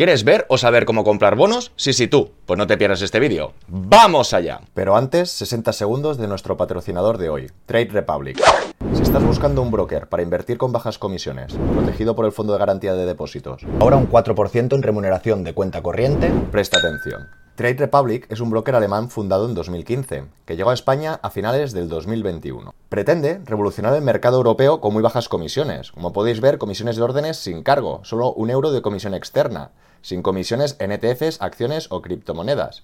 ¿Quieres ver o saber cómo comprar bonos? Sí, sí, tú. Pues no te pierdas este vídeo. ¡Vamos allá! Pero antes, 60 segundos de nuestro patrocinador de hoy, Trade Republic. Si estás buscando un broker para invertir con bajas comisiones, protegido por el Fondo de Garantía de Depósitos, ahora un 4% en remuneración de cuenta corriente, presta atención. Trade Republic es un broker alemán fundado en 2015, que llegó a España a finales del 2021. Pretende revolucionar el mercado europeo con muy bajas comisiones. Como podéis ver, comisiones de órdenes sin cargo, solo un euro de comisión externa, sin comisiones en ETFs, acciones o criptomonedas.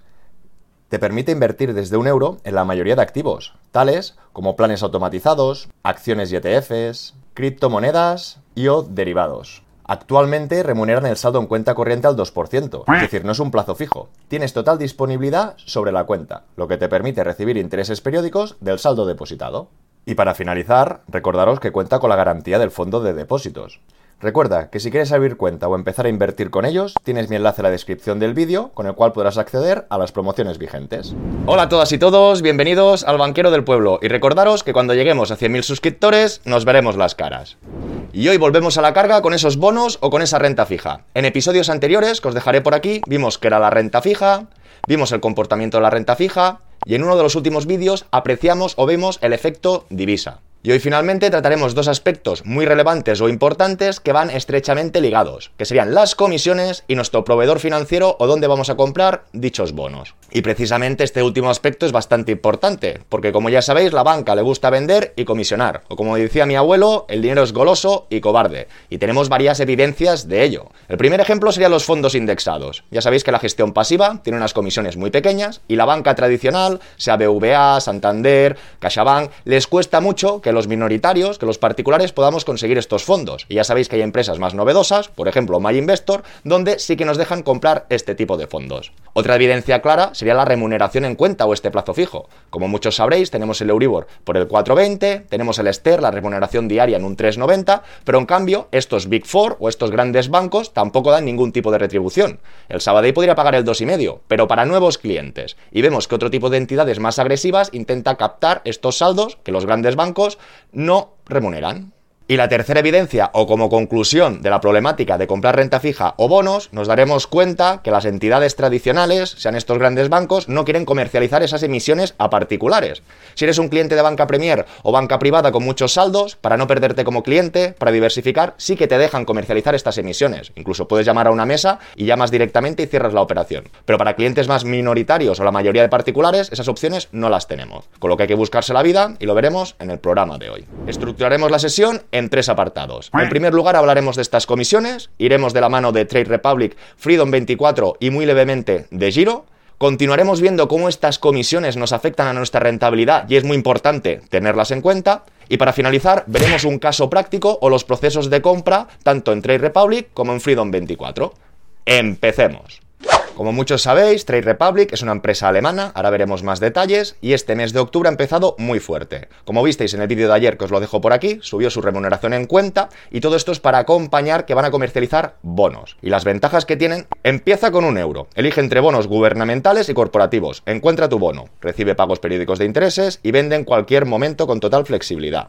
Te permite invertir desde un euro en la mayoría de activos, tales como planes automatizados, acciones y ETFs, criptomonedas y o derivados. Actualmente remuneran el saldo en cuenta corriente al 2%, es decir, no es un plazo fijo. Tienes total disponibilidad sobre la cuenta, lo que te permite recibir intereses periódicos del saldo depositado. Y para finalizar, recordaros que cuenta con la garantía del fondo de depósitos. Recuerda que si quieres abrir cuenta o empezar a invertir con ellos, tienes mi enlace en la descripción del vídeo con el cual podrás acceder a las promociones vigentes. Hola a todas y todos, bienvenidos al Banquero del Pueblo y recordaros que cuando lleguemos a 100.000 suscriptores nos veremos las caras. Y hoy volvemos a la carga con esos bonos o con esa renta fija. En episodios anteriores, que os dejaré por aquí, vimos que era la renta fija, vimos el comportamiento de la renta fija y en uno de los últimos vídeos apreciamos o vemos el efecto divisa. Y hoy finalmente trataremos dos aspectos muy relevantes o importantes que van estrechamente ligados, que serían las comisiones y nuestro proveedor financiero o dónde vamos a comprar dichos bonos. Y precisamente este último aspecto es bastante importante, porque como ya sabéis, la banca le gusta vender y comisionar, o como decía mi abuelo, el dinero es goloso y cobarde, y tenemos varias evidencias de ello. El primer ejemplo serían los fondos indexados. Ya sabéis que la gestión pasiva tiene unas comisiones muy pequeñas y la banca tradicional, sea BVA, Santander, CaixaBank, les cuesta mucho que los minoritarios, que los particulares podamos conseguir estos fondos. Y ya sabéis que hay empresas más novedosas, por ejemplo MyInvestor, donde sí que nos dejan comprar este tipo de fondos. Otra evidencia clara sería la remuneración en cuenta o este plazo fijo. Como muchos sabréis, tenemos el Euribor por el 4,20, tenemos el Ster, la remuneración diaria en un 3,90, pero en cambio estos Big Four o estos grandes bancos tampoco dan ningún tipo de retribución. El Sabadell podría pagar el 2,5, pero para nuevos clientes. Y vemos que otro tipo de entidades más agresivas intenta captar estos saldos que los grandes bancos no remuneran. Y la tercera evidencia, o como conclusión de la problemática de comprar renta fija o bonos, nos daremos cuenta que las entidades tradicionales, sean estos grandes bancos, no quieren comercializar esas emisiones a particulares. Si eres un cliente de banca Premier o banca privada con muchos saldos, para no perderte como cliente, para diversificar, sí que te dejan comercializar estas emisiones. Incluso puedes llamar a una mesa y llamas directamente y cierras la operación. Pero para clientes más minoritarios o la mayoría de particulares, esas opciones no las tenemos. Con lo que hay que buscarse la vida y lo veremos en el programa de hoy. Estructuraremos la sesión en tres apartados. En primer lugar hablaremos de estas comisiones, iremos de la mano de Trade Republic, Freedom 24 y muy levemente de Giro. Continuaremos viendo cómo estas comisiones nos afectan a nuestra rentabilidad y es muy importante tenerlas en cuenta. Y para finalizar, veremos un caso práctico o los procesos de compra tanto en Trade Republic como en Freedom 24. Empecemos. Como muchos sabéis, Trade Republic es una empresa alemana, ahora veremos más detalles, y este mes de octubre ha empezado muy fuerte. Como visteis en el vídeo de ayer, que os lo dejo por aquí, subió su remuneración en cuenta, y todo esto es para acompañar que van a comercializar bonos. Y las ventajas que tienen, empieza con un euro. Elige entre bonos gubernamentales y corporativos. Encuentra tu bono, recibe pagos periódicos de intereses y vende en cualquier momento con total flexibilidad.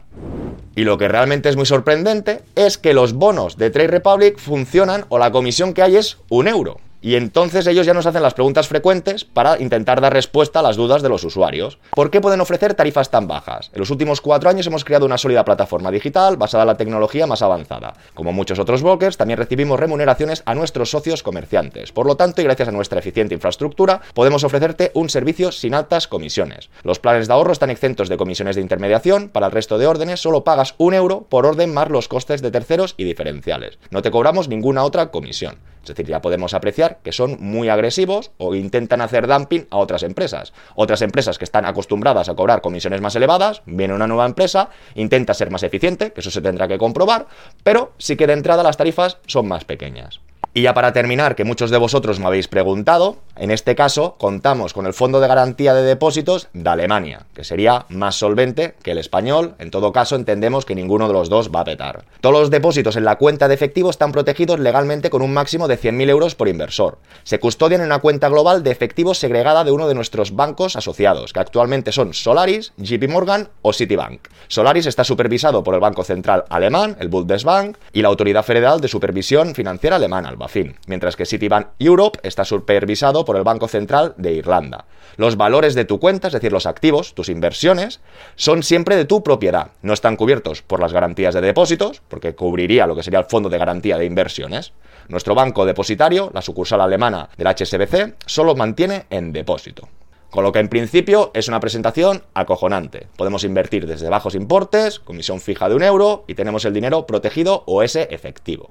Y lo que realmente es muy sorprendente es que los bonos de Trade Republic funcionan o la comisión que hay es un euro. Y entonces ellos ya nos hacen las preguntas frecuentes para intentar dar respuesta a las dudas de los usuarios. ¿Por qué pueden ofrecer tarifas tan bajas? En los últimos cuatro años hemos creado una sólida plataforma digital basada en la tecnología más avanzada. Como muchos otros brokers, también recibimos remuneraciones a nuestros socios comerciantes. Por lo tanto, y gracias a nuestra eficiente infraestructura, podemos ofrecerte un servicio sin altas comisiones. Los planes de ahorro están exentos de comisiones de intermediación. Para el resto de órdenes, solo pagas un euro por orden más los costes de terceros y diferenciales. No te cobramos ninguna otra comisión. Es decir, ya podemos apreciar que son muy agresivos o intentan hacer dumping a otras empresas. Otras empresas que están acostumbradas a cobrar comisiones más elevadas, viene una nueva empresa, intenta ser más eficiente, que eso se tendrá que comprobar, pero sí que de entrada las tarifas son más pequeñas. Y ya para terminar, que muchos de vosotros me habéis preguntado, En este caso, contamos con el Fondo de Garantía de Depósitos de Alemania, que sería más solvente que el español. En todo caso, entendemos que ninguno de los dos va a petar. Todos los depósitos en la cuenta de efectivo están protegidos legalmente con un máximo de 100.000 euros por inversor. Se custodian en una cuenta global de efectivo segregada de uno de nuestros bancos asociados, que actualmente son Solaris, JP Morgan o Citibank. Solaris está supervisado por el Banco Central Alemán, el Bundesbank, y la Autoridad Federal de Supervisión Financiera Alemana, el BaFin, mientras que Citibank Europe está supervisado por el Banco Central de Irlanda. Los valores de tu cuenta, es decir, los activos, tus inversiones, son siempre de tu propiedad. No están cubiertos por las garantías de depósitos, porque cubriría lo que sería el Fondo de Garantía de Inversiones. Nuestro banco depositario, la sucursal alemana del HSBC, solo mantiene en depósito. Con lo que en principio es una presentación acojonante. Podemos invertir desde bajos importes, comisión fija de un euro y tenemos el dinero protegido o ese efectivo.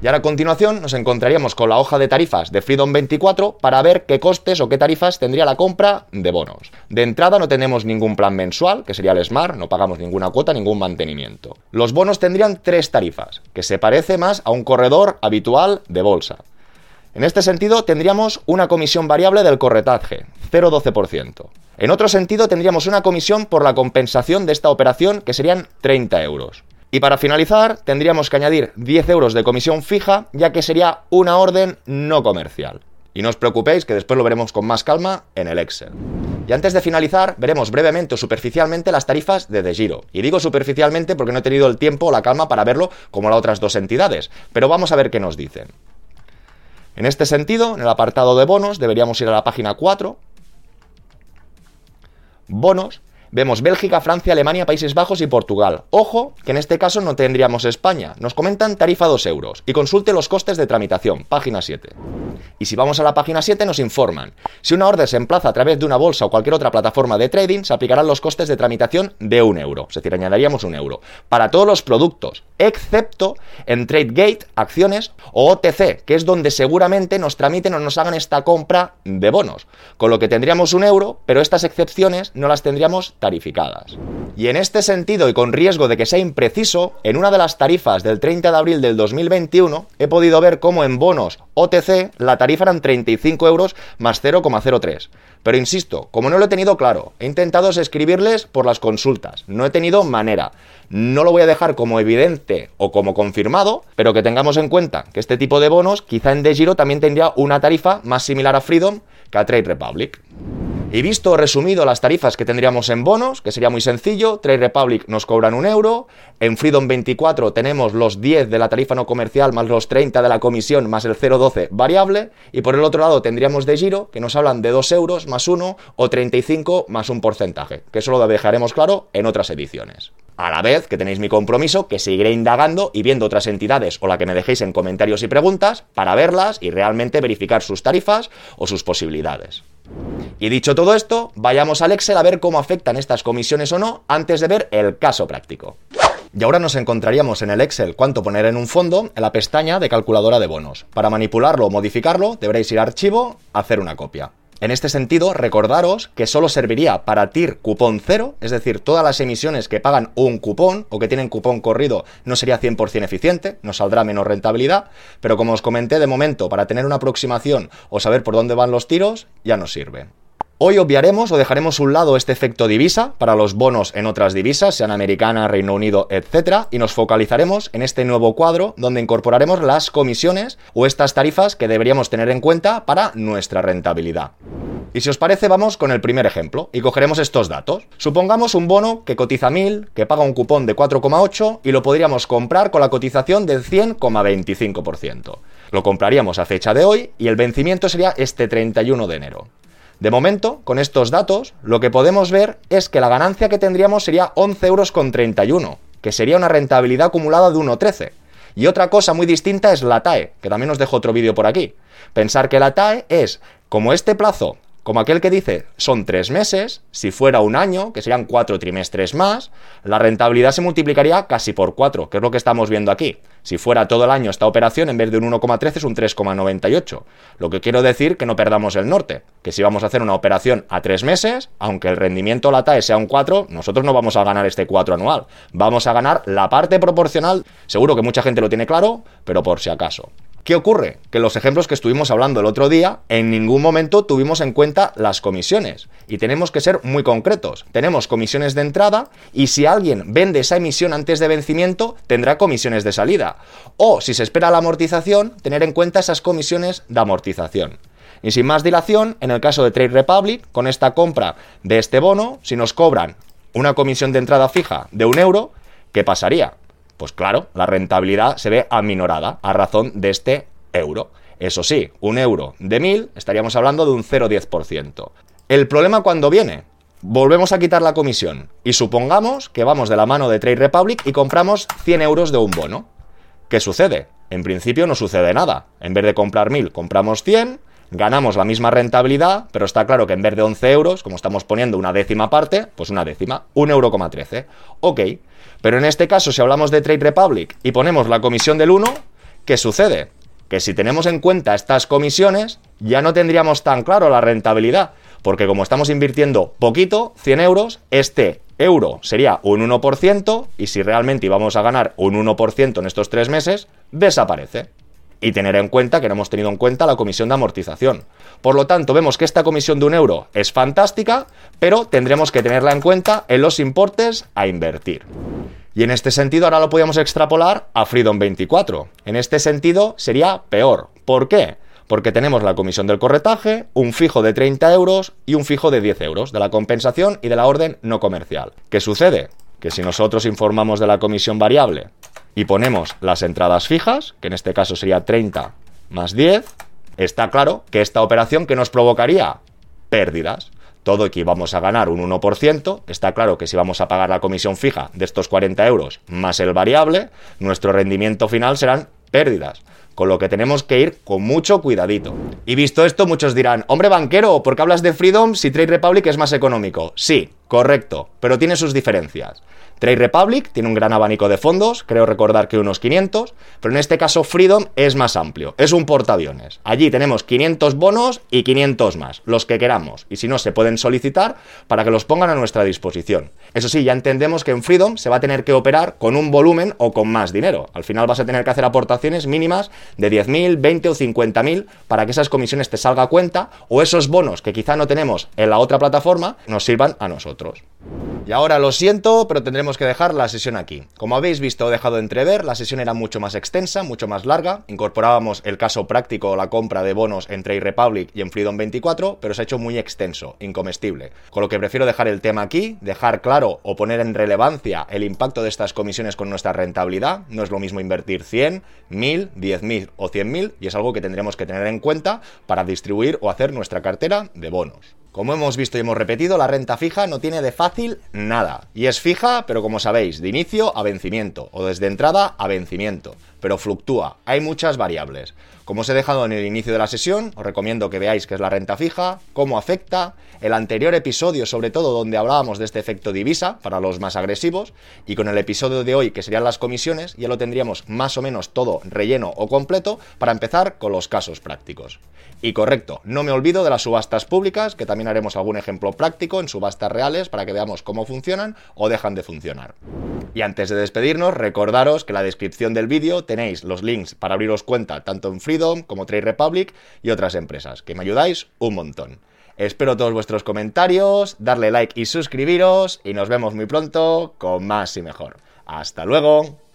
Y ahora a continuación nos encontraríamos con la hoja de tarifas de Freedom 24 para ver qué costes o qué tarifas tendría la compra de bonos. De entrada no tenemos ningún plan mensual, que sería el Smart, no pagamos ninguna cuota, ningún mantenimiento. Los bonos tendrían tres tarifas, que se parece más a un corredor habitual de bolsa. En este sentido tendríamos una comisión variable del corretaje, 0,12%. En otro sentido tendríamos una comisión por la compensación de esta operación que serían 30 euros. Y para finalizar, tendríamos que añadir 10 euros de comisión fija, ya que sería una orden no comercial. Y no os preocupéis, que después lo veremos con más calma en el Excel. Y antes de finalizar, veremos brevemente o superficialmente las tarifas de De Giro. Y digo superficialmente porque no he tenido el tiempo o la calma para verlo como las otras dos entidades. Pero vamos a ver qué nos dicen. En este sentido, en el apartado de bonos, deberíamos ir a la página 4. Bonos Vemos Bélgica, Francia, Alemania, Países Bajos y Portugal. Ojo, que en este caso no tendríamos España. Nos comentan tarifa 2 euros. Y consulte los costes de tramitación, página 7. Y si vamos a la página 7 nos informan. Si una orden se emplaza a través de una bolsa o cualquier otra plataforma de trading, se aplicarán los costes de tramitación de un euro. Es decir, añadiríamos un euro. Para todos los productos, excepto en TradeGate, acciones o OTC, que es donde seguramente nos tramiten o nos hagan esta compra de bonos. Con lo que tendríamos un euro, pero estas excepciones no las tendríamos tarificadas. Y en este sentido, y con riesgo de que sea impreciso, en una de las tarifas del 30 de abril del 2021 he podido ver cómo en bonos OTC la tarifa eran 35 euros más 0,03. Pero insisto, como no lo he tenido claro, he intentado escribirles por las consultas, no he tenido manera. No lo voy a dejar como evidente o como confirmado, pero que tengamos en cuenta que este tipo de bonos quizá en DeGiro también tendría una tarifa más similar a Freedom que a Trade Republic. Y visto resumido las tarifas que tendríamos en bonos, que sería muy sencillo, Trade Republic nos cobran un euro, en Freedom 24 tenemos los 10 de la tarifa no comercial más los 30 de la comisión más el 0,12 variable, y por el otro lado tendríamos de giro, que nos hablan de 2 euros más 1 o 35 más un porcentaje, que eso lo dejaremos claro en otras ediciones. A la vez que tenéis mi compromiso, que seguiré indagando y viendo otras entidades o la que me dejéis en comentarios y preguntas para verlas y realmente verificar sus tarifas o sus posibilidades. Y dicho todo esto, vayamos al Excel a ver cómo afectan estas comisiones o no antes de ver el caso práctico. Y ahora nos encontraríamos en el Excel cuánto poner en un fondo en la pestaña de calculadora de bonos. Para manipularlo o modificarlo deberéis ir a archivo, hacer una copia. En este sentido, recordaros que solo serviría para TIR cupón cero, es decir, todas las emisiones que pagan un cupón o que tienen cupón corrido no sería 100% eficiente, nos saldrá menos rentabilidad, pero como os comenté de momento, para tener una aproximación o saber por dónde van los tiros, ya nos sirve. Hoy obviaremos o dejaremos un lado este efecto divisa para los bonos en otras divisas, sean americana, Reino Unido, etc. Y nos focalizaremos en este nuevo cuadro donde incorporaremos las comisiones o estas tarifas que deberíamos tener en cuenta para nuestra rentabilidad. Y si os parece, vamos con el primer ejemplo y cogeremos estos datos. Supongamos un bono que cotiza 1000, que paga un cupón de 4,8 y lo podríamos comprar con la cotización del 100,25%. Lo compraríamos a fecha de hoy y el vencimiento sería este 31 de enero. De momento, con estos datos, lo que podemos ver es que la ganancia que tendríamos sería 11 euros con 31, que sería una rentabilidad acumulada de 1,13. Y otra cosa muy distinta es la TAE, que también os dejo otro vídeo por aquí. Pensar que la TAE es, como este plazo como aquel que dice, son tres meses, si fuera un año, que serían cuatro trimestres más, la rentabilidad se multiplicaría casi por cuatro, que es lo que estamos viendo aquí. Si fuera todo el año esta operación, en vez de un 1,13 es un 3,98. Lo que quiero decir que no perdamos el norte, que si vamos a hacer una operación a tres meses, aunque el rendimiento la TAE sea un 4, nosotros no vamos a ganar este 4 anual, vamos a ganar la parte proporcional, seguro que mucha gente lo tiene claro, pero por si acaso. ¿Qué ocurre? Que los ejemplos que estuvimos hablando el otro día, en ningún momento tuvimos en cuenta las comisiones. Y tenemos que ser muy concretos. Tenemos comisiones de entrada y si alguien vende esa emisión antes de vencimiento, tendrá comisiones de salida. O si se espera la amortización, tener en cuenta esas comisiones de amortización. Y sin más dilación, en el caso de Trade Republic, con esta compra de este bono, si nos cobran una comisión de entrada fija de un euro, ¿qué pasaría? Pues claro, la rentabilidad se ve aminorada a razón de este euro. Eso sí, un euro de 1000 estaríamos hablando de un 0,10%. El problema cuando viene, volvemos a quitar la comisión y supongamos que vamos de la mano de Trade Republic y compramos 100 euros de un bono. ¿Qué sucede? En principio no sucede nada. En vez de comprar 1000, compramos 100, ganamos la misma rentabilidad, pero está claro que en vez de 11 euros, como estamos poniendo una décima parte, pues una décima, 1,13 euro. Ok, pero en este caso, si hablamos de Trade Republic y ponemos la comisión del 1, ¿qué sucede? Que si tenemos en cuenta estas comisiones, ya no tendríamos tan claro la rentabilidad, porque como estamos invirtiendo poquito, 100 euros, este euro sería un 1%, y si realmente íbamos a ganar un 1% en estos tres meses, desaparece. Y tener en cuenta que no hemos tenido en cuenta la comisión de amortización. Por lo tanto, vemos que esta comisión de un euro es fantástica, pero tendremos que tenerla en cuenta en los importes a invertir. Y en este sentido ahora lo podríamos extrapolar a Freedom 24. En este sentido sería peor. ¿Por qué? Porque tenemos la comisión del corretaje, un fijo de 30 euros y un fijo de 10 euros de la compensación y de la orden no comercial. ¿Qué sucede? Que si nosotros informamos de la comisión variable y ponemos las entradas fijas, que en este caso sería 30 más 10, está claro que esta operación que nos provocaría pérdidas todo y que vamos a ganar un 1%, está claro que si vamos a pagar la comisión fija de estos 40 euros más el variable, nuestro rendimiento final serán pérdidas. Con lo que tenemos que ir con mucho cuidadito. Y visto esto, muchos dirán, hombre banquero, ¿por qué hablas de Freedom si Trade Republic es más económico? Sí, correcto, pero tiene sus diferencias. Trade Republic tiene un gran abanico de fondos, creo recordar que unos 500, pero en este caso Freedom es más amplio, es un portaaviones. Allí tenemos 500 bonos y 500 más, los que queramos, y si no se pueden solicitar para que los pongan a nuestra disposición. Eso sí, ya entendemos que en Freedom se va a tener que operar con un volumen o con más dinero. Al final vas a tener que hacer aportaciones mínimas de 10.000, 20 o 50.000 para que esas comisiones te salga a cuenta o esos bonos que quizá no tenemos en la otra plataforma nos sirvan a nosotros. Y ahora lo siento, pero tendremos que dejar la sesión aquí. Como habéis visto o dejado entrever, la sesión era mucho más extensa, mucho más larga. Incorporábamos el caso práctico, la compra de bonos en Trade Republic y en Freedom 24, pero se ha hecho muy extenso, incomestible. Con lo que prefiero dejar el tema aquí, dejar claro o poner en relevancia el impacto de estas comisiones con nuestra rentabilidad. No es lo mismo invertir 100, 1000, 10.000 o 100.000 y es algo que tendremos que tener en cuenta para distribuir o hacer nuestra cartera de bonos. Como hemos visto y hemos repetido, la renta fija no tiene de fácil nada. Y es fija, pero como sabéis, de inicio a vencimiento, o desde entrada a vencimiento. Pero fluctúa, hay muchas variables. Como os he dejado en el inicio de la sesión, os recomiendo que veáis qué es la renta fija, cómo afecta, el anterior episodio sobre todo donde hablábamos de este efecto divisa para los más agresivos, y con el episodio de hoy que serían las comisiones, ya lo tendríamos más o menos todo relleno o completo para empezar con los casos prácticos. Y correcto, no me olvido de las subastas públicas, que también haremos algún ejemplo práctico en subastas reales para que veamos cómo funcionan o dejan de funcionar. Y antes de despedirnos, recordaros que la descripción del vídeo tenéis los links para abriros cuenta tanto en Freedom como Trade Republic y otras empresas, que me ayudáis un montón. Espero todos vuestros comentarios, darle like y suscribiros y nos vemos muy pronto con más y mejor. Hasta luego.